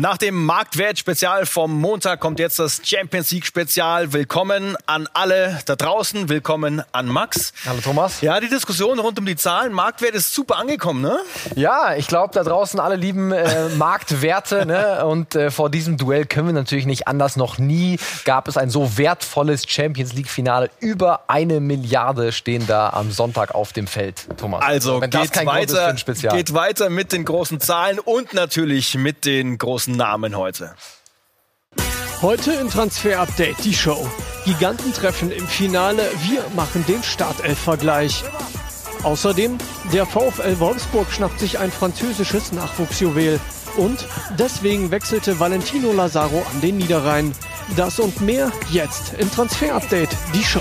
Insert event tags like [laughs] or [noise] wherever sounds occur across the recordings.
Nach dem Marktwert-Spezial vom Montag kommt jetzt das Champions League-Spezial. Willkommen an alle da draußen. Willkommen an Max. Hallo Thomas. Ja, die Diskussion rund um die Zahlen. Marktwert ist super angekommen, ne? Ja, ich glaube, da draußen alle lieben äh, [laughs] Marktwerte. ne? Und äh, vor diesem Duell können wir natürlich nicht anders. Noch nie gab es ein so wertvolles Champions League-Finale. Über eine Milliarde stehen da am Sonntag auf dem Feld, Thomas. Also geht weiter, geht weiter mit den großen Zahlen und natürlich mit den großen großen Namen heute. Heute im Transfer Update die Show. Gigantentreffen im Finale. Wir machen den Startelf-Vergleich. Außerdem, der VfL Wolfsburg schnappt sich ein französisches Nachwuchsjuwel. Und deswegen wechselte Valentino Lazaro an den Niederrhein. Das und mehr jetzt im Transfer Update, die Show.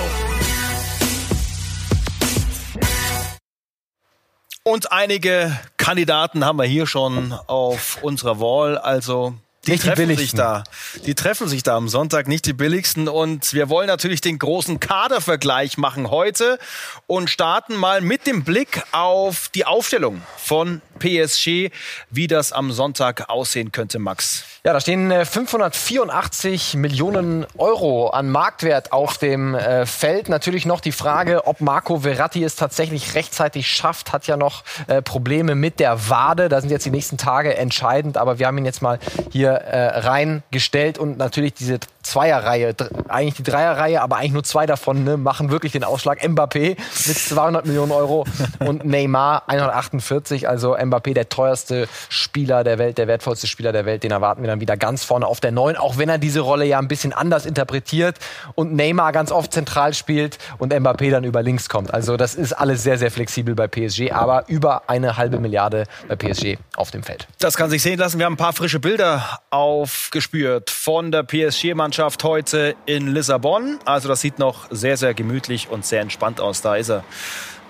Und einige Kandidaten haben wir hier schon auf unserer Wall. Also die nicht treffen die sich da. Die treffen sich da am Sonntag, nicht die billigsten. Und wir wollen natürlich den großen Kadervergleich machen heute und starten mal mit dem Blick auf die Aufstellung von PSG, wie das am Sonntag aussehen könnte, Max. Ja, da stehen 584 äh, Millionen Euro an Marktwert auf dem äh, Feld. Natürlich noch die Frage, ob Marco Verratti es tatsächlich rechtzeitig schafft. Hat ja noch äh, Probleme mit der Wade. Da sind jetzt die nächsten Tage entscheidend. Aber wir haben ihn jetzt mal hier reingestellt und natürlich diese Zweierreihe, eigentlich die Dreierreihe, aber eigentlich nur zwei davon ne, machen wirklich den Ausschlag. Mbappé mit 200 Millionen Euro und Neymar 148. Also Mbappé der teuerste Spieler der Welt, der wertvollste Spieler der Welt. Den erwarten wir dann wieder ganz vorne auf der Neun, auch wenn er diese Rolle ja ein bisschen anders interpretiert und Neymar ganz oft zentral spielt und Mbappé dann über links kommt. Also das ist alles sehr, sehr flexibel bei PSG, aber über eine halbe Milliarde bei PSG auf dem Feld. Das kann sich sehen lassen. Wir haben ein paar frische Bilder aufgespürt von der PSG-Mannschaft Mannschaft heute in Lissabon. Also das sieht noch sehr, sehr gemütlich und sehr entspannt aus. Da ist er.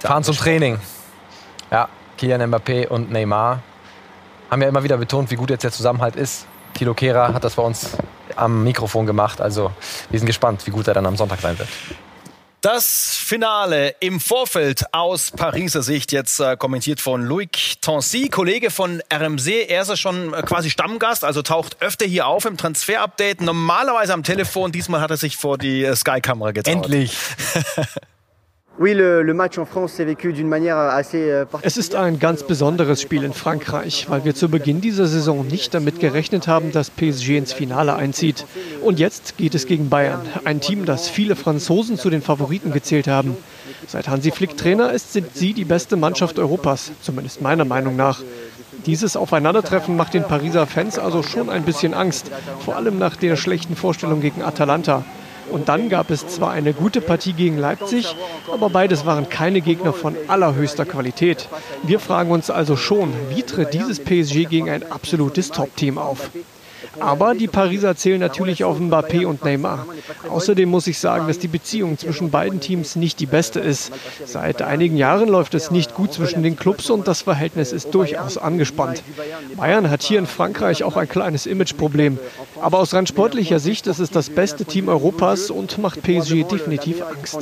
Da Fahren zum Training. Ja, Kylian Mbappé und Neymar haben ja immer wieder betont, wie gut jetzt der Zusammenhalt ist. Thilo Kehrer hat das bei uns am Mikrofon gemacht. Also wir sind gespannt, wie gut er dann am Sonntag sein wird. Das Finale im Vorfeld aus Pariser Sicht, jetzt äh, kommentiert von Loic Tancy, Kollege von RMC. Er ist ja schon äh, quasi Stammgast, also taucht öfter hier auf im Transfer-Update. Normalerweise am Telefon, diesmal hat er sich vor die äh, Sky-Kamera getraut. Endlich! [laughs] Euh, es ist ein ganz besonderes Spiel in Frankreich, weil wir zu Beginn dieser Saison nicht damit gerechnet haben, dass PSG ins Finale einzieht. Und jetzt geht es gegen Bayern, ein Team, das viele Franzosen zu den Favoriten gezählt haben. Seit Hansi Flick Trainer ist, sind sie die beste Mannschaft Europas, zumindest meiner Meinung nach. Dieses Aufeinandertreffen macht den Pariser Fans also schon ein bisschen Angst, vor allem nach der schlechten Vorstellung gegen Atalanta. Und dann gab es zwar eine gute Partie gegen Leipzig, aber beides waren keine Gegner von allerhöchster Qualität. Wir fragen uns also schon, wie tritt dieses PSG gegen ein absolutes Top-Team auf? Aber die Pariser zählen natürlich auf Mbappé und Neymar. Außerdem muss ich sagen, dass die Beziehung zwischen beiden Teams nicht die beste ist. Seit einigen Jahren läuft es nicht gut zwischen den Clubs und das Verhältnis ist durchaus angespannt. Bayern hat hier in Frankreich auch ein kleines Imageproblem. Aber aus rein sportlicher Sicht ist es das beste Team Europas und macht PSG definitiv Angst.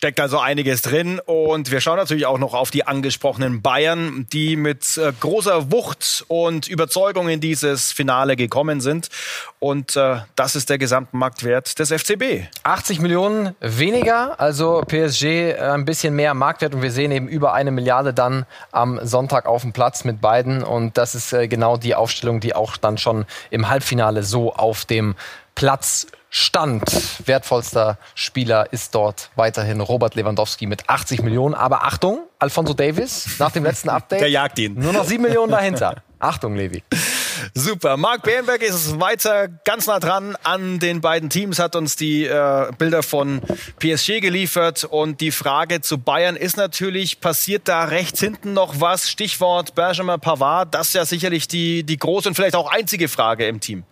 Steckt also einiges drin und wir schauen natürlich auch noch auf die angesprochenen Bayern, die mit äh, großer Wucht und Überzeugung in dieses Finale gekommen sind. Und äh, das ist der Gesamtmarktwert des FCB. 80 Millionen weniger, also PSG äh, ein bisschen mehr Marktwert und wir sehen eben über eine Milliarde dann am Sonntag auf dem Platz mit beiden. Und das ist äh, genau die Aufstellung, die auch dann schon im Halbfinale so auf dem Platz stand. Wertvollster Spieler ist dort weiterhin Robert Lewandowski mit 80 Millionen. Aber Achtung, Alfonso Davis nach dem letzten [laughs] Update. Der jagt ihn. Nur noch 7 Millionen dahinter. Achtung, Levi. [laughs] Super. Marc Bernberg ist weiter ganz nah dran an den beiden Teams, hat uns die äh, Bilder von PSG geliefert. Und die Frage zu Bayern ist natürlich, passiert da rechts hinten noch was? Stichwort Benjamin Pavard. Das ist ja sicherlich die, die große und vielleicht auch einzige Frage im Team.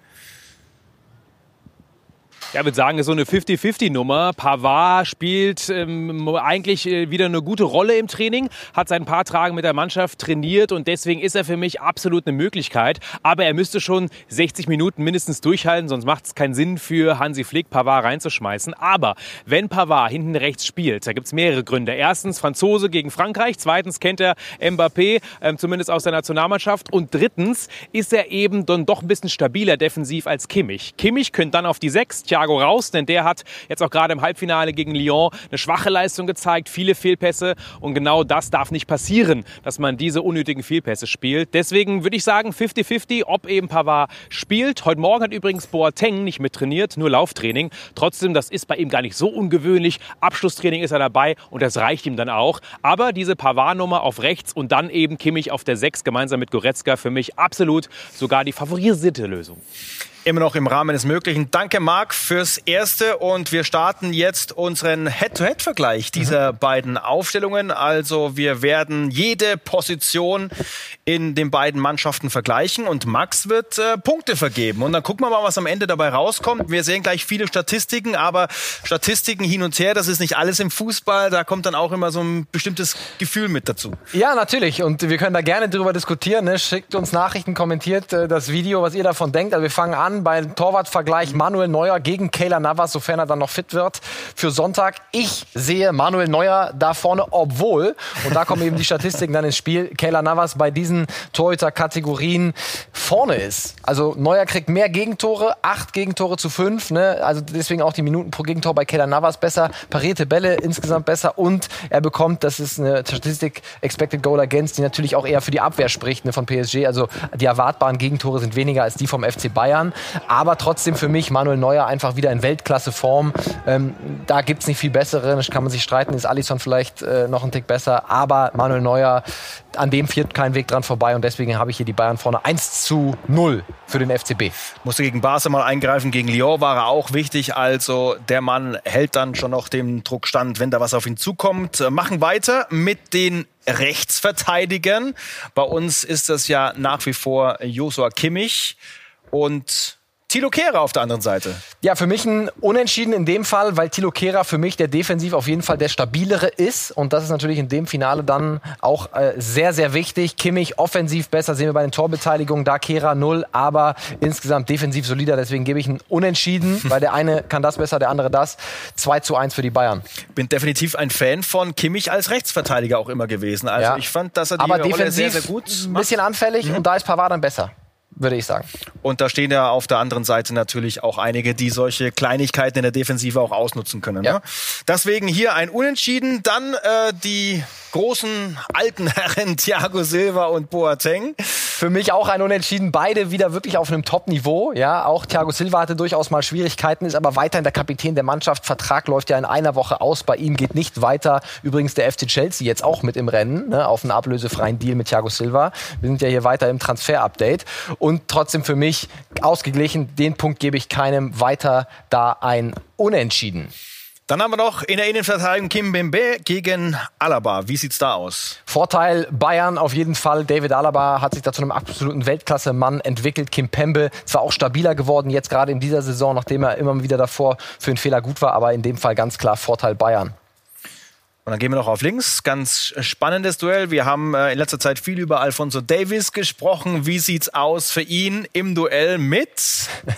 Ja, ich würde sagen, ist so eine 50-50-Nummer. Pavard spielt ähm, eigentlich äh, wieder eine gute Rolle im Training, hat seit ein paar Tagen mit der Mannschaft trainiert und deswegen ist er für mich absolut eine Möglichkeit. Aber er müsste schon 60 Minuten mindestens durchhalten, sonst macht es keinen Sinn für Hansi Flick, Pavard reinzuschmeißen. Aber wenn Pavard hinten rechts spielt, da gibt es mehrere Gründe. Erstens Franzose gegen Frankreich, zweitens kennt er Mbappé, ähm, zumindest aus der Nationalmannschaft und drittens ist er eben dann doch ein bisschen stabiler defensiv als Kimmich. Kimmich könnte dann auf die 6, Thiago raus, denn der hat jetzt auch gerade im Halbfinale gegen Lyon eine schwache Leistung gezeigt, viele Fehlpässe und genau das darf nicht passieren, dass man diese unnötigen Fehlpässe spielt. Deswegen würde ich sagen 50-50, ob eben Pavard spielt. Heute Morgen hat übrigens Boateng nicht mit trainiert, nur Lauftraining. Trotzdem, das ist bei ihm gar nicht so ungewöhnlich. Abschlusstraining ist er dabei und das reicht ihm dann auch. Aber diese Pavard-Nummer auf rechts und dann eben Kimmich auf der 6 gemeinsam mit Goretzka für mich absolut sogar die favorisierte Lösung immer noch im Rahmen des Möglichen. Danke, Marc, fürs Erste. Und wir starten jetzt unseren Head-to-Head-Vergleich dieser mhm. beiden Aufstellungen. Also wir werden jede Position in den beiden Mannschaften vergleichen und Max wird äh, Punkte vergeben. Und dann gucken wir mal, was am Ende dabei rauskommt. Wir sehen gleich viele Statistiken, aber Statistiken hin und her, das ist nicht alles im Fußball. Da kommt dann auch immer so ein bestimmtes Gefühl mit dazu. Ja, natürlich. Und wir können da gerne drüber diskutieren. Ne? Schickt uns Nachrichten, kommentiert äh, das Video, was ihr davon denkt. Also wir fangen an beim Torwartvergleich Manuel Neuer gegen Kayla Navas, sofern er dann noch fit wird für Sonntag. Ich sehe Manuel Neuer da vorne, obwohl, und da kommen eben die Statistiken dann ins Spiel, Kayla Navas bei diesen Torhüter-Kategorien vorne ist. Also Neuer kriegt mehr Gegentore, acht Gegentore zu fünf, ne? also deswegen auch die Minuten pro Gegentor bei Kayla Navas besser, parierte Bälle insgesamt besser und er bekommt, das ist eine Statistik, Expected Goal Against, die natürlich auch eher für die Abwehr spricht ne, von PSG, also die erwartbaren Gegentore sind weniger als die vom FC Bayern. Aber trotzdem für mich Manuel Neuer einfach wieder in Weltklasse-Form. Ähm, da gibt es nicht viel bessere. Da kann man sich streiten, ist Alisson vielleicht äh, noch ein Tick besser. Aber Manuel Neuer, an dem führt kein Weg dran vorbei. Und deswegen habe ich hier die Bayern vorne 1 zu 0 für den FCB. Musste gegen Barca mal eingreifen. Gegen Lyon war er auch wichtig. Also der Mann hält dann schon noch den Druck stand, wenn da was auf ihn zukommt. Machen weiter mit den Rechtsverteidigern. Bei uns ist das ja nach wie vor Josua Kimmich. Und Tilo Kehrer auf der anderen Seite. Ja, für mich ein Unentschieden in dem Fall, weil Tilo Kehrer für mich der defensiv auf jeden Fall der stabilere ist. Und das ist natürlich in dem Finale dann auch äh, sehr, sehr wichtig. Kimmich offensiv besser, sehen wir bei den Torbeteiligungen. Da Kehrer null, aber insgesamt defensiv solider. Deswegen gebe ich ein Unentschieden, [laughs] weil der eine kann das besser, der andere das. 2 zu 1 für die Bayern. Bin definitiv ein Fan von Kimmich als Rechtsverteidiger auch immer gewesen. Also ja. ich fand, dass er die aber Rolle defensiv sehr, sehr gut macht. Ein bisschen anfällig mhm. und da ist Pavard dann besser würde ich sagen. Und da stehen ja auf der anderen Seite natürlich auch einige, die solche Kleinigkeiten in der Defensive auch ausnutzen können. Ja. Ne? Deswegen hier ein Unentschieden, dann äh, die großen alten [laughs] Herren Thiago Silva und Boateng. Für mich auch ein Unentschieden. Beide wieder wirklich auf einem Top-Niveau. Ja, auch Thiago Silva hatte durchaus mal Schwierigkeiten, ist aber weiterhin der Kapitän der Mannschaft. Vertrag läuft ja in einer Woche aus. Bei ihm geht nicht weiter. Übrigens der FC Chelsea jetzt auch mit im Rennen ne, auf einen ablösefreien Deal mit Thiago Silva. Wir sind ja hier weiter im Transfer-Update. Und trotzdem für mich ausgeglichen. Den Punkt gebe ich keinem weiter da ein Unentschieden. Dann haben wir noch in der Innenverteidigung Kim Bembe gegen Alaba. Wie sieht's da aus? Vorteil Bayern auf jeden Fall. David Alaba hat sich da zu einem absoluten Weltklasse-Mann entwickelt. Kim Pembe zwar auch stabiler geworden, jetzt gerade in dieser Saison, nachdem er immer wieder davor für einen Fehler gut war, aber in dem Fall ganz klar Vorteil Bayern. Und dann gehen wir noch auf links. Ganz spannendes Duell. Wir haben äh, in letzter Zeit viel über Alfonso Davis gesprochen. Wie sieht's aus für ihn im Duell mit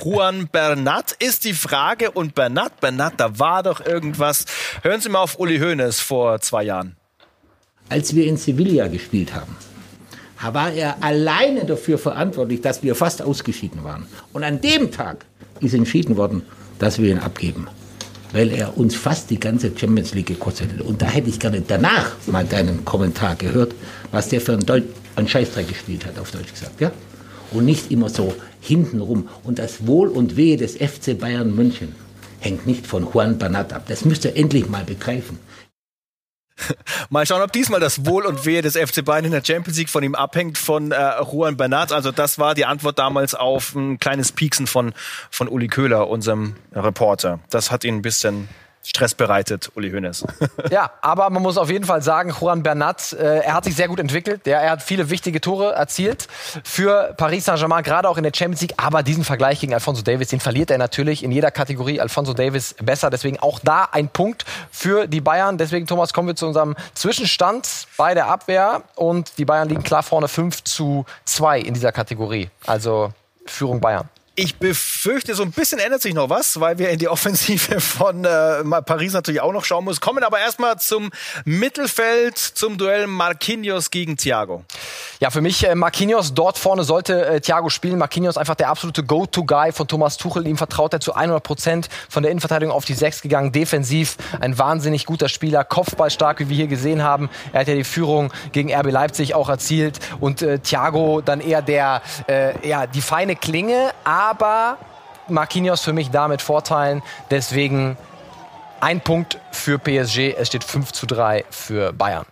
Juan [laughs] Bernat? Ist die Frage. Und Bernat, Bernat, da war doch irgendwas. Hören Sie mal auf Uli Hoeneß vor zwei Jahren. Als wir in Sevilla gespielt haben, war er alleine dafür verantwortlich, dass wir fast ausgeschieden waren. Und an dem Tag ist entschieden worden, dass wir ihn abgeben weil er uns fast die ganze Champions League gekostet hat. Und da hätte ich gerne danach mal deinen Kommentar gehört, was der für einen, Deut einen Scheißdreck gespielt hat, auf Deutsch gesagt. Ja? Und nicht immer so hintenrum. Und das Wohl und Wehe des FC Bayern München hängt nicht von Juan Bernat ab. Das müsst ihr endlich mal begreifen. [laughs] Mal schauen, ob diesmal das Wohl und Wehe des FC Bayern in der Champions League von ihm abhängt, von äh, Juan Bernat. Also das war die Antwort damals auf ein kleines Pieksen von, von Uli Köhler, unserem Reporter. Das hat ihn ein bisschen Stress bereitet, Uli Hoeneß. [laughs] ja, aber man muss auf jeden Fall sagen, Juan Bernat, äh, er hat sich sehr gut entwickelt. Ja, er hat viele wichtige Tore erzielt für Paris Saint-Germain, gerade auch in der Champions League. Aber diesen Vergleich gegen Alfonso Davis, den verliert er natürlich in jeder Kategorie. Alfonso Davis besser. Deswegen auch da ein Punkt für die Bayern. Deswegen, Thomas, kommen wir zu unserem Zwischenstand bei der Abwehr. Und die Bayern liegen klar vorne 5 zu 2 in dieser Kategorie. Also Führung Bayern. Ich befürchte, so ein bisschen ändert sich noch was, weil wir in die [laughs] Offensive von äh, Paris natürlich auch noch schauen müssen. Kommen aber erstmal zum Mittelfeld, zum Duell Marquinhos gegen Thiago. Ja, für mich äh, Marquinhos dort vorne sollte äh, Thiago spielen. Marquinhos einfach der absolute Go-To-Guy von Thomas Tuchel. Ihm vertraut er zu 100 Prozent von der Innenverteidigung auf die 6 gegangen. Defensiv ein wahnsinnig guter Spieler, Kopfballstark, wie wir hier gesehen haben. Er hat ja die Führung gegen RB Leipzig auch erzielt und äh, Thiago dann eher der, äh, ja, die feine Klinge, aber Marquinhos für mich damit Vorteilen. Deswegen ein Punkt für PSG. Es steht 5 zu 3 für Bayern.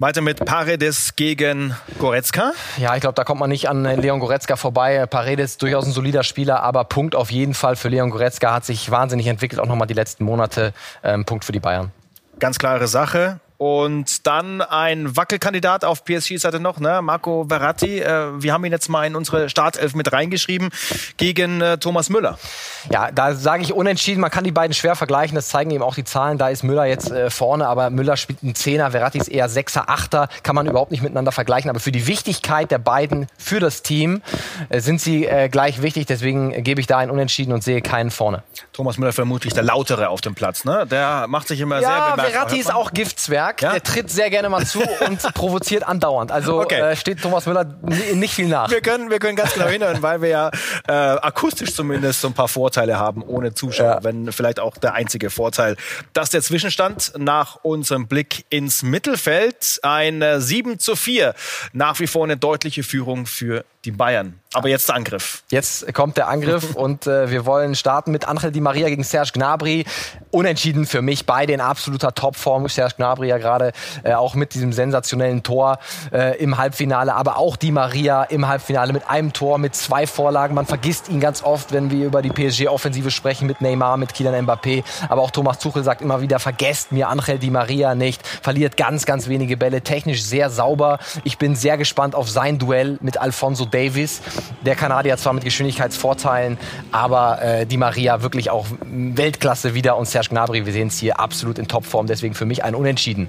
Weiter mit Paredes gegen Goretzka. Ja, ich glaube, da kommt man nicht an Leon Goretzka vorbei. Paredes durchaus ein solider Spieler, aber Punkt auf jeden Fall für Leon Goretzka. Hat sich wahnsinnig entwickelt, auch nochmal die letzten Monate. Ähm, Punkt für die Bayern. Ganz klare Sache. Und dann ein Wackelkandidat auf PSG-Seite noch, ne? Marco Verratti. Äh, wir haben ihn jetzt mal in unsere Startelf mit reingeschrieben gegen äh, Thomas Müller. Ja, da sage ich unentschieden. Man kann die beiden schwer vergleichen. Das zeigen eben auch die Zahlen. Da ist Müller jetzt äh, vorne, aber Müller spielt einen Zehner. Verratti ist eher Sechser, Achter. Kann man überhaupt nicht miteinander vergleichen. Aber für die Wichtigkeit der beiden für das Team äh, sind sie äh, gleich wichtig. Deswegen gebe ich da ein Unentschieden und sehe keinen vorne. Thomas Müller vermutlich der lautere auf dem Platz, ne? Der macht sich immer ja, sehr bemerkbar. Verratti ist auch Giftswerk. Stark. Ja? Der tritt sehr gerne mal zu [laughs] und provoziert andauernd. Also okay. äh, steht Thomas Müller nicht viel nach. Wir können, wir können ganz genau hinhören, weil wir ja äh, akustisch zumindest so ein paar Vorteile haben, ohne Zuschauer. Ja. Wenn vielleicht auch der einzige Vorteil. Das ist der Zwischenstand nach unserem Blick ins Mittelfeld. Ein äh, 7 zu 4. Nach wie vor eine deutliche Führung für die Bayern. Aber jetzt der Angriff. Jetzt kommt der Angriff [laughs] und äh, wir wollen starten mit Angel Di Maria gegen Serge Gnabry. Unentschieden für mich, beide in absoluter Topform. Serge Gnabry ja gerade äh, auch mit diesem sensationellen Tor äh, im Halbfinale, aber auch Di Maria im Halbfinale mit einem Tor, mit zwei Vorlagen. Man vergisst ihn ganz oft, wenn wir über die PSG-Offensive sprechen mit Neymar, mit Kylian Mbappé. Aber auch Thomas Tuchel sagt immer wieder, vergesst mir Angel Di Maria nicht. Verliert ganz, ganz wenige Bälle, technisch sehr sauber. Ich bin sehr gespannt auf sein Duell mit Alfonso Davis. Der Kanadier zwar mit Geschwindigkeitsvorteilen, aber äh, die Maria wirklich auch Weltklasse wieder und Serge Gnabry, wir sehen es hier absolut in Topform, deswegen für mich ein Unentschieden.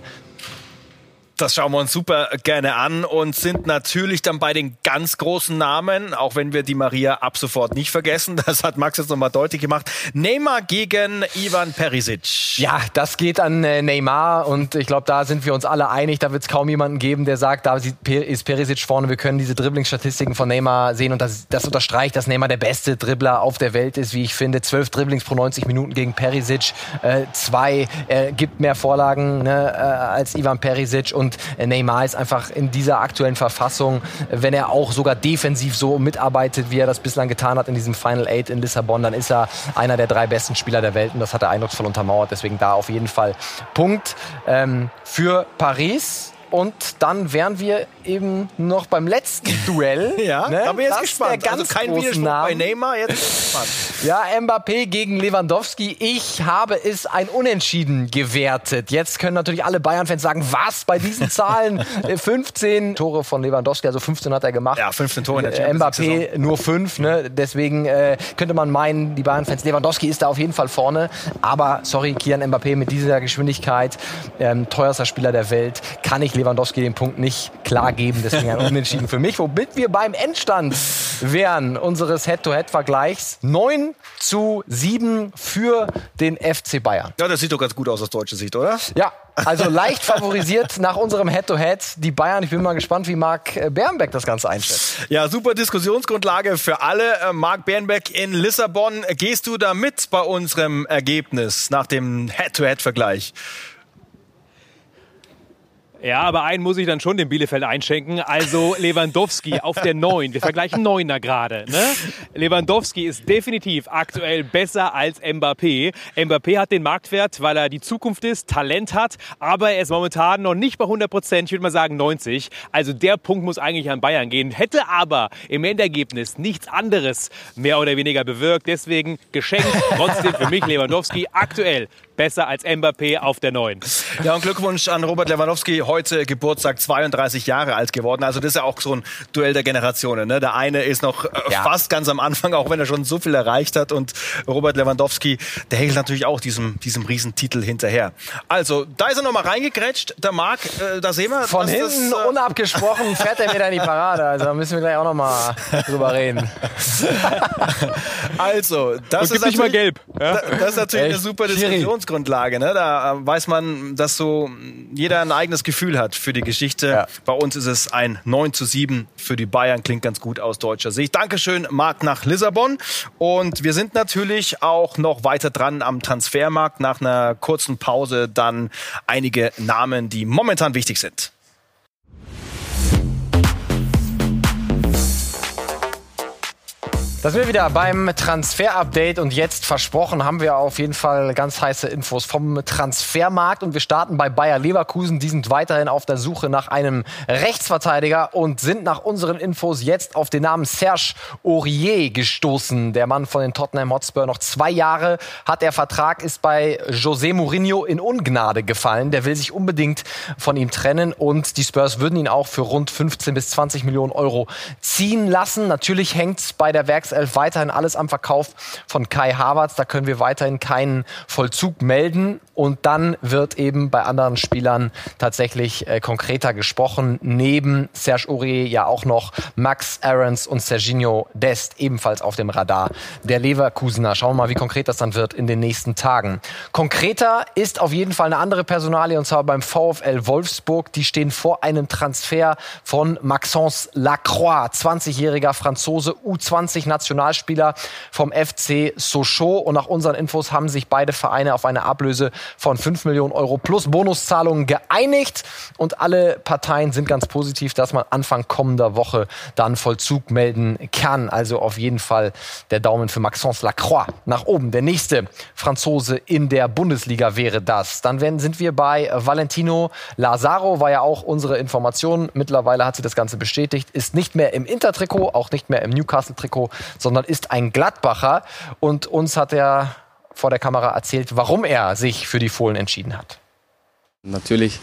Das schauen wir uns super gerne an und sind natürlich dann bei den ganz großen Namen, auch wenn wir die Maria ab sofort nicht vergessen. [laughs] Das hat Max jetzt nochmal deutlich gemacht. Neymar gegen Ivan Perisic. Ja, das geht an äh, Neymar und ich glaube, da sind wir uns alle einig. Da wird es kaum jemanden geben, der sagt, da ist Perisic vorne. Wir können diese Dribblingsstatistiken von Neymar sehen und das, das unterstreicht, dass Neymar der beste Dribbler auf der Welt ist, wie ich finde. Zwölf Dribblings pro 90 Minuten gegen Perisic. Äh, zwei, er gibt mehr Vorlagen ne, äh, als Ivan Perisic und und Neymar ist einfach in dieser aktuellen Verfassung, wenn er auch sogar defensiv so mitarbeitet, wie er das bislang getan hat in diesem Final Eight in Lissabon, dann ist er einer der drei besten Spieler der Welt und das hat er eindrucksvoll untermauert. Deswegen da auf jeden Fall Punkt ähm, für Paris. Und dann wären wir eben noch beim letzten [laughs] Duell. ja, ne? da bin ich jetzt das gespannt. also kein Widerspruch Namen. bei Neymar, jetzt. [laughs] Ja, Mbappé gegen Lewandowski. Ich habe es ein Unentschieden gewertet. Jetzt können natürlich alle Bayern-Fans sagen, was bei diesen Zahlen? 15 [laughs] äh, Tore von Lewandowski, also 15 hat er gemacht. Ja, 15 Tore in der Champions Mbappé nur 5, ne? deswegen äh, könnte man meinen, die Bayern-Fans, Lewandowski ist da auf jeden Fall vorne. Aber, sorry, Kian Mbappé mit dieser Geschwindigkeit, ähm, teuerster Spieler der Welt, kann ich Lewandowski den Punkt nicht klar geben. Deswegen ein Unentschieden für mich. Womit wir beim Endstand wären unseres Head-to-Head-Vergleichs. 9 zu 7 für den FC Bayern. Ja, das sieht doch ganz gut aus aus deutscher Sicht, oder? Ja, also [laughs] leicht favorisiert nach unserem Head-to-Head -Head die Bayern. Ich bin mal gespannt, wie Marc äh, Bernbeck das Ganze einschätzt. Ja, super Diskussionsgrundlage für alle. Äh, Marc Bernbeck in Lissabon. Gehst du da mit bei unserem Ergebnis nach dem Head-to-Head-Vergleich? Ja, aber einen muss ich dann schon dem Bielefeld einschenken. Also Lewandowski auf der 9. Wir vergleichen Neuner gerade. Ne? Lewandowski ist definitiv aktuell besser als Mbappé. Mbappé hat den Marktwert, weil er die Zukunft ist, Talent hat, aber er ist momentan noch nicht bei 100 Prozent. Ich würde mal sagen 90. Also der Punkt muss eigentlich an Bayern gehen. Hätte aber im Endergebnis nichts anderes mehr oder weniger bewirkt. Deswegen geschenkt. Trotzdem für mich Lewandowski aktuell besser als Mbappé auf der Neuen. Ja, und Glückwunsch an Robert Lewandowski, heute Geburtstag 32 Jahre alt geworden. Also das ist ja auch so ein Duell der Generationen. Ne? Der eine ist noch äh, ja. fast ganz am Anfang, auch wenn er schon so viel erreicht hat. Und Robert Lewandowski, der hält natürlich auch diesem, diesem Riesentitel hinterher. Also, da ist er nochmal reingegrätscht, der Marc, äh, da sehen wir. Von hinten das, äh, unabgesprochen fährt er wieder in die Parade. Also da müssen wir gleich auch nochmal drüber reden. [laughs] also, das ist, natürlich, mal gelb. Ja? das ist natürlich Echt? eine super Diskussionsgrundlage. Ne? Da äh, weiß man, dass so jeder ein eigenes Gefühl hat für die Geschichte. Ja. Bei uns ist es ein 9 zu 7 für die Bayern. Klingt ganz gut aus deutscher Sicht. Dankeschön, Marc, nach Lissabon. Und wir sind natürlich auch noch weiter dran am Transfermarkt. Nach einer kurzen Pause dann einige Namen, die momentan wichtig sind. Da sind wir wieder beim Transfer-Update und jetzt versprochen haben wir auf jeden Fall ganz heiße Infos vom Transfermarkt und wir starten bei Bayer Leverkusen. Die sind weiterhin auf der Suche nach einem Rechtsverteidiger und sind nach unseren Infos jetzt auf den Namen Serge Aurier gestoßen. Der Mann von den Tottenham Hotspur. Noch zwei Jahre hat der Vertrag, ist bei José Mourinho in Ungnade gefallen. Der will sich unbedingt von ihm trennen und die Spurs würden ihn auch für rund 15 bis 20 Millionen Euro ziehen lassen. Natürlich hängt es bei der Werks Werkself weiterhin alles am Verkauf von Kai Havertz. Da können wir weiterhin keinen Vollzug melden. Und dann wird eben bei anderen Spielern tatsächlich äh, konkreter gesprochen. Neben Serge Aurier ja auch noch Max Aarons und Serginho Dest ebenfalls auf dem Radar der Leverkusener. Schauen wir mal, wie konkret das dann wird in den nächsten Tagen. Konkreter ist auf jeden Fall eine andere Personalie und zwar beim VfL Wolfsburg. Die stehen vor einem Transfer von Maxence Lacroix, 20-jähriger Franzose, U20 Nationalspieler vom FC Sochaux. Und nach unseren Infos haben sich beide Vereine auf eine Ablöse von 5 Millionen Euro plus Bonuszahlungen geeinigt. Und alle Parteien sind ganz positiv, dass man Anfang kommender Woche dann Vollzug melden kann. Also auf jeden Fall der Daumen für Maxence Lacroix nach oben. Der nächste Franzose in der Bundesliga wäre das. Dann sind wir bei Valentino Lazaro, war ja auch unsere Information. Mittlerweile hat sie das Ganze bestätigt, ist nicht mehr im Intertrikot, auch nicht mehr im Newcastle-Trikot, sondern ist ein Gladbacher. Und uns hat er vor der Kamera erzählt, warum er sich für die Fohlen entschieden hat. Natürlich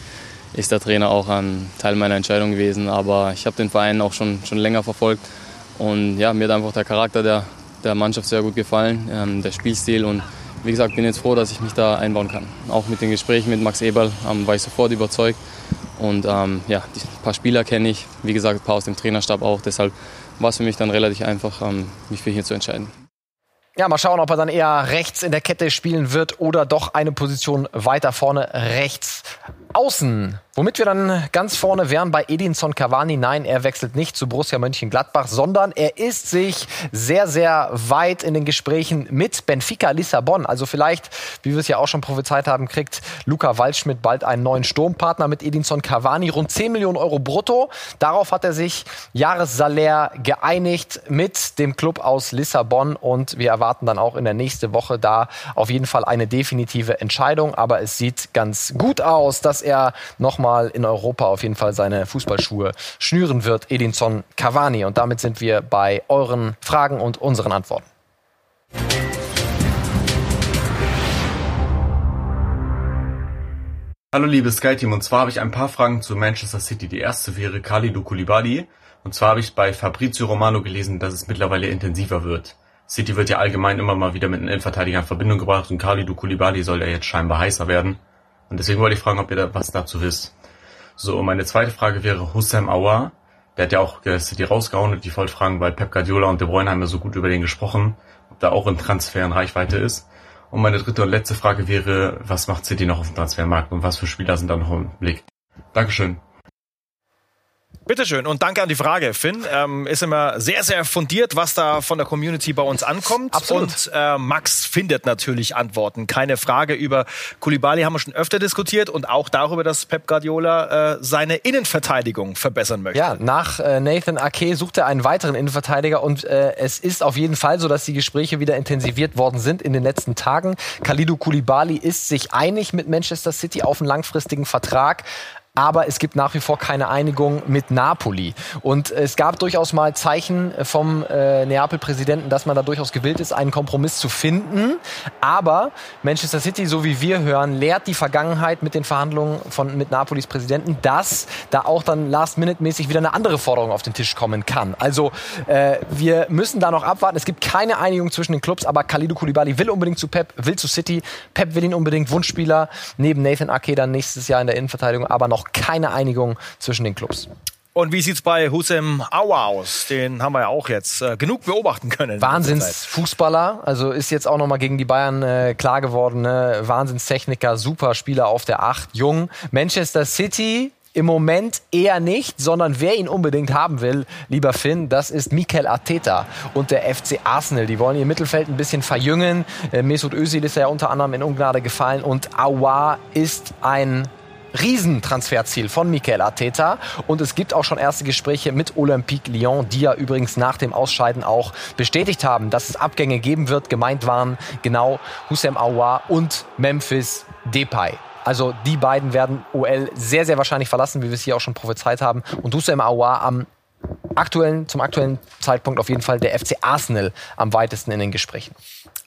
ist der Trainer auch ein Teil meiner Entscheidung gewesen, aber ich habe den Verein auch schon, schon länger verfolgt. Und ja, mir hat einfach der Charakter der, der Mannschaft sehr gut gefallen, ähm, der Spielstil. Und wie gesagt, bin jetzt froh, dass ich mich da einbauen kann. Auch mit den Gesprächen mit Max Eberl ähm, war ich sofort überzeugt. Und ähm, ja, ein paar Spieler kenne ich, wie gesagt, ein paar aus dem Trainerstab auch. Deshalb war es für mich dann relativ einfach, ähm, mich für hier zu entscheiden. Ja, mal schauen, ob er dann eher rechts in der Kette spielen wird oder doch eine Position weiter vorne rechts außen. Womit wir dann ganz vorne wären bei Edinson Cavani. Nein, er wechselt nicht zu Borussia Mönchengladbach, sondern er ist sich sehr, sehr weit in den Gesprächen mit Benfica Lissabon. Also vielleicht, wie wir es ja auch schon prophezeit haben, kriegt Luca Waldschmidt bald einen neuen Sturmpartner mit Edinson Cavani. Rund 10 Millionen Euro brutto. Darauf hat er sich Jahressalär geeinigt mit dem Club aus Lissabon. Und wir erwarten dann auch in der nächsten Woche da auf jeden Fall eine definitive Entscheidung. Aber es sieht ganz gut aus, dass er noch nochmal in Europa auf jeden Fall seine Fußballschuhe schnüren wird, Edinson Cavani. Und damit sind wir bei euren Fragen und unseren Antworten. Hallo liebes Sky-Team, und zwar habe ich ein paar Fragen zu Manchester City. Die erste wäre Khalidou Koulibaly. Und zwar habe ich bei Fabrizio Romano gelesen, dass es mittlerweile intensiver wird. City wird ja allgemein immer mal wieder mit einem Innenverteidiger in Verbindung gebracht und Khalidou Koulibaly soll ja jetzt scheinbar heißer werden. Und deswegen wollte ich fragen, ob ihr da was dazu wisst. So, und meine zweite Frage wäre Hussam Aouar. Der hat ja auch City rausgehauen und ich wollte fragen, weil Pep Guardiola und De Bruyne haben ja so gut über den gesprochen, ob da auch ein Transfer in Reichweite ist. Und meine dritte und letzte Frage wäre, was macht City noch auf dem Transfermarkt und was für Spieler sind da noch im Blick? Dankeschön. Bitteschön und danke an die Frage, Finn. Ähm, ist immer sehr, sehr fundiert, was da von der Community bei uns ankommt. Absolut. Und äh, Max findet natürlich Antworten. Keine Frage. Über Kulibali haben wir schon öfter diskutiert und auch darüber, dass Pep Guardiola äh, seine Innenverteidigung verbessern möchte. Ja, nach äh, Nathan Ake sucht er einen weiteren Innenverteidiger und äh, es ist auf jeden Fall so, dass die Gespräche wieder intensiviert worden sind in den letzten Tagen. Khalidou Kulibali ist sich einig mit Manchester City auf einen langfristigen Vertrag. Aber es gibt nach wie vor keine Einigung mit Napoli. Und es gab durchaus mal Zeichen vom äh, Neapel-Präsidenten, dass man da durchaus gewillt ist, einen Kompromiss zu finden. Aber Manchester City, so wie wir hören, lehrt die Vergangenheit mit den Verhandlungen von, mit Napolis Präsidenten, dass da auch dann last-minute-mäßig wieder eine andere Forderung auf den Tisch kommen kann. Also äh, wir müssen da noch abwarten. Es gibt keine Einigung zwischen den Clubs, aber Khalidou Koulibaly will unbedingt zu Pep, will zu City. Pep will ihn unbedingt Wunschspieler, neben Nathan Ake dann nächstes Jahr in der Innenverteidigung, aber noch keine Einigung zwischen den Clubs. Und wie sieht's bei Hussein Aua aus? Den haben wir ja auch jetzt äh, genug beobachten können. Wahnsinnsfußballer, also ist jetzt auch nochmal gegen die Bayern äh, klar geworden. Ne? Wahnsinnstechniker, super Spieler auf der Acht, jung. Manchester City im Moment eher nicht, sondern wer ihn unbedingt haben will, lieber Finn, das ist Mikel Arteta und der FC Arsenal. Die wollen ihr Mittelfeld ein bisschen verjüngen. Äh, Mesut Özil ist ja unter anderem in Ungnade gefallen und Awa ist ein Riesentransferziel von Mikel Arteta. Und es gibt auch schon erste Gespräche mit Olympique Lyon, die ja übrigens nach dem Ausscheiden auch bestätigt haben, dass es Abgänge geben wird. Gemeint waren genau Hussein Aouar und Memphis Depay. Also die beiden werden OL sehr, sehr wahrscheinlich verlassen, wie wir es hier auch schon prophezeit haben. Und Hussein Aouar am aktuellen, zum aktuellen Zeitpunkt auf jeden Fall der FC Arsenal am weitesten in den Gesprächen.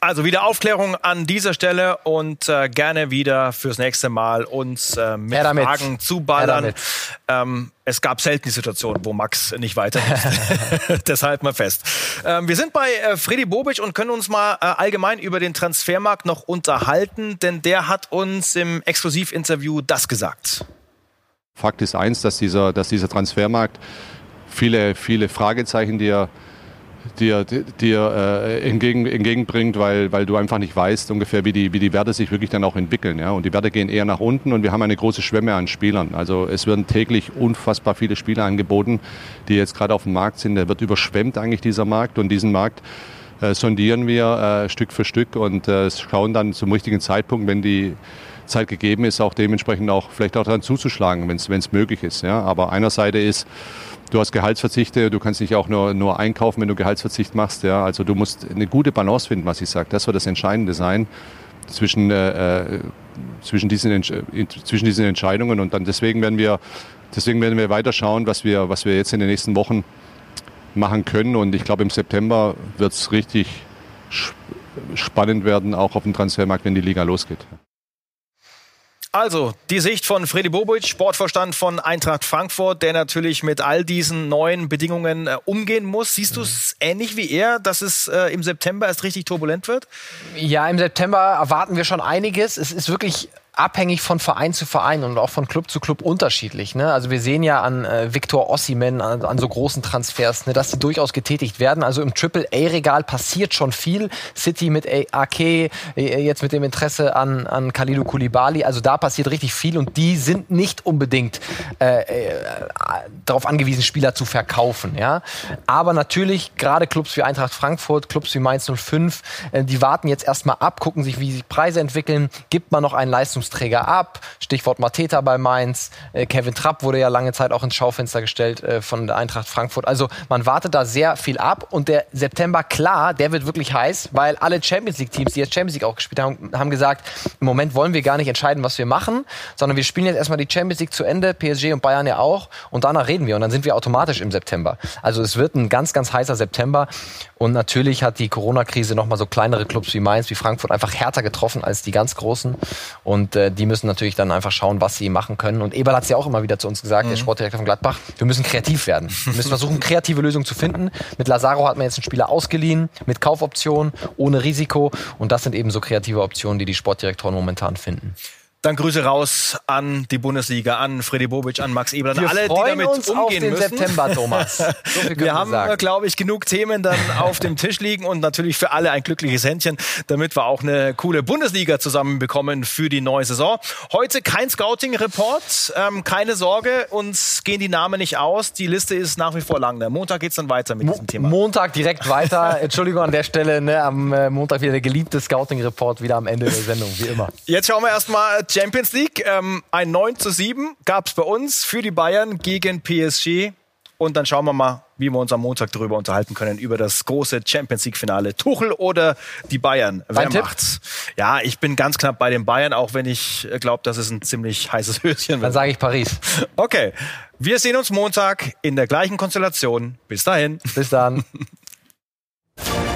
Also wieder Aufklärung an dieser Stelle und äh, gerne wieder fürs nächste Mal uns äh, mit Fragen zuballern. Ähm, es gab selten die Situation, wo Max nicht weiter [laughs] [laughs] Deshalb mal fest. Ähm, wir sind bei äh, Freddy Bobic und können uns mal äh, allgemein über den Transfermarkt noch unterhalten, denn der hat uns im Exklusivinterview das gesagt. Fakt ist eins, dass dieser, dass dieser Transfermarkt viele, viele Fragezeichen, die er dir, dir äh, entgegen, entgegenbringt, weil, weil du einfach nicht weißt ungefähr, wie die, wie die Werte sich wirklich dann auch entwickeln. Ja? Und die Werte gehen eher nach unten und wir haben eine große Schwemme an Spielern. Also es werden täglich unfassbar viele Spieler angeboten, die jetzt gerade auf dem Markt sind. Der wird überschwemmt eigentlich dieser Markt und diesen Markt äh, sondieren wir äh, Stück für Stück und äh, schauen dann zum richtigen Zeitpunkt, wenn die Zeit gegeben ist, auch dementsprechend auch vielleicht auch daran zuzuschlagen, wenn es möglich ist. Ja? Aber einerseits ist Du hast Gehaltsverzichte, du kannst nicht auch nur, nur einkaufen, wenn du Gehaltsverzicht machst. Ja? Also du musst eine gute Balance finden, was ich sage. Das wird das Entscheidende sein zwischen, äh, äh zwischen, diesen, zwischen diesen Entscheidungen. Und dann deswegen werden wir, deswegen werden wir weiter schauen, was wir, was wir jetzt in den nächsten Wochen machen können. Und ich glaube, im September wird es richtig spannend werden, auch auf dem Transfermarkt, wenn die Liga losgeht. Also, die Sicht von Freddy Bobic, Sportvorstand von Eintracht Frankfurt, der natürlich mit all diesen neuen Bedingungen äh, umgehen muss. Siehst du es ähnlich wie er, dass es äh, im September erst richtig turbulent wird? Ja, im September erwarten wir schon einiges. Es ist wirklich abhängig von Verein zu Verein und auch von Club zu Club unterschiedlich. Ne? Also wir sehen ja an äh, Victor Ossiman, an, an, so großen Transfers, ne, dass die durchaus getätigt werden. Also im Triple-A-Regal passiert schon viel. City mit AK, äh, jetzt mit dem Interesse an, an Khalidou Koulibaly. Also da passiert richtig viel und die sind nicht unbedingt äh, äh, darauf angewiesen, Spieler zu verkaufen. Ja? Aber natürlich, gerade Clubs wie Eintracht Frankfurt, Clubs wie Mainz 05, äh, die warten jetzt erstmal ab, gucken sich, wie sich Preise entwickeln. Gibt man noch einen Leistungs Leistungsträger ab. Stichwort Mateta bei Mainz. Äh, Kevin Trapp wurde ja lange Zeit auch ins Schaufenster gestellt äh, von der Eintracht Frankfurt. Also man wartet da sehr viel ab. Und der September, klar, der wird wirklich heiß, weil alle Champions League-Teams, die jetzt Champions League auch gespielt haben, haben gesagt, im Moment wollen wir gar nicht entscheiden, was wir machen, sondern wir spielen jetzt erstmal die Champions League zu Ende, PSG und Bayern ja auch. Und danach reden wir. Und dann sind wir automatisch im September. Also es wird ein ganz, ganz heißer September. Und natürlich hat die Corona-Krise nochmal so kleinere Clubs wie Mainz, wie Frankfurt einfach härter getroffen als die ganz großen. Und äh, die müssen natürlich dann einfach schauen, was sie machen können. Und Eberl hat es ja auch immer wieder zu uns gesagt, mhm. der Sportdirektor von Gladbach, wir müssen kreativ werden. Wir müssen versuchen, kreative Lösungen zu finden. Mit Lazaro hat man jetzt einen Spieler ausgeliehen, mit Kaufoption, ohne Risiko. Und das sind eben so kreative Optionen, die die Sportdirektoren momentan finden. Dann Grüße raus an die Bundesliga, an Freddy Bobic, an Max Eberl, an alle, die damit uns umgehen auf den müssen. September, Thomas. [laughs] So wir haben, glaube ich, genug Themen dann auf dem Tisch liegen und natürlich für alle ein glückliches Händchen, damit wir auch eine coole Bundesliga zusammenbekommen für die neue Saison. Heute kein Scouting-Report, ähm, keine Sorge, uns gehen die Namen nicht aus. Die Liste ist nach wie vor lang. Der Montag geht's dann weiter mit Mo diesem Thema. Montag direkt weiter. [laughs] Entschuldigung an der Stelle, ne, am äh, Montag wieder der geliebte Scouting-Report, wieder am Ende der Sendung, wie immer. Jetzt schauen wir erstmal Champions League. Ähm, ein 9 zu 7 gab es bei uns für die Bayern gegen PSG. Und dann schauen wir mal, wie wir uns am Montag darüber unterhalten können, über das große Champions League-Finale. Tuchel oder die Bayern? Wer Dein Tipp? macht's? Ja, ich bin ganz knapp bei den Bayern, auch wenn ich glaube, dass es ein ziemlich heißes [laughs] Höschen Dann wird. sage ich Paris. Okay, wir sehen uns Montag in der gleichen Konstellation. Bis dahin. Bis dann. [laughs]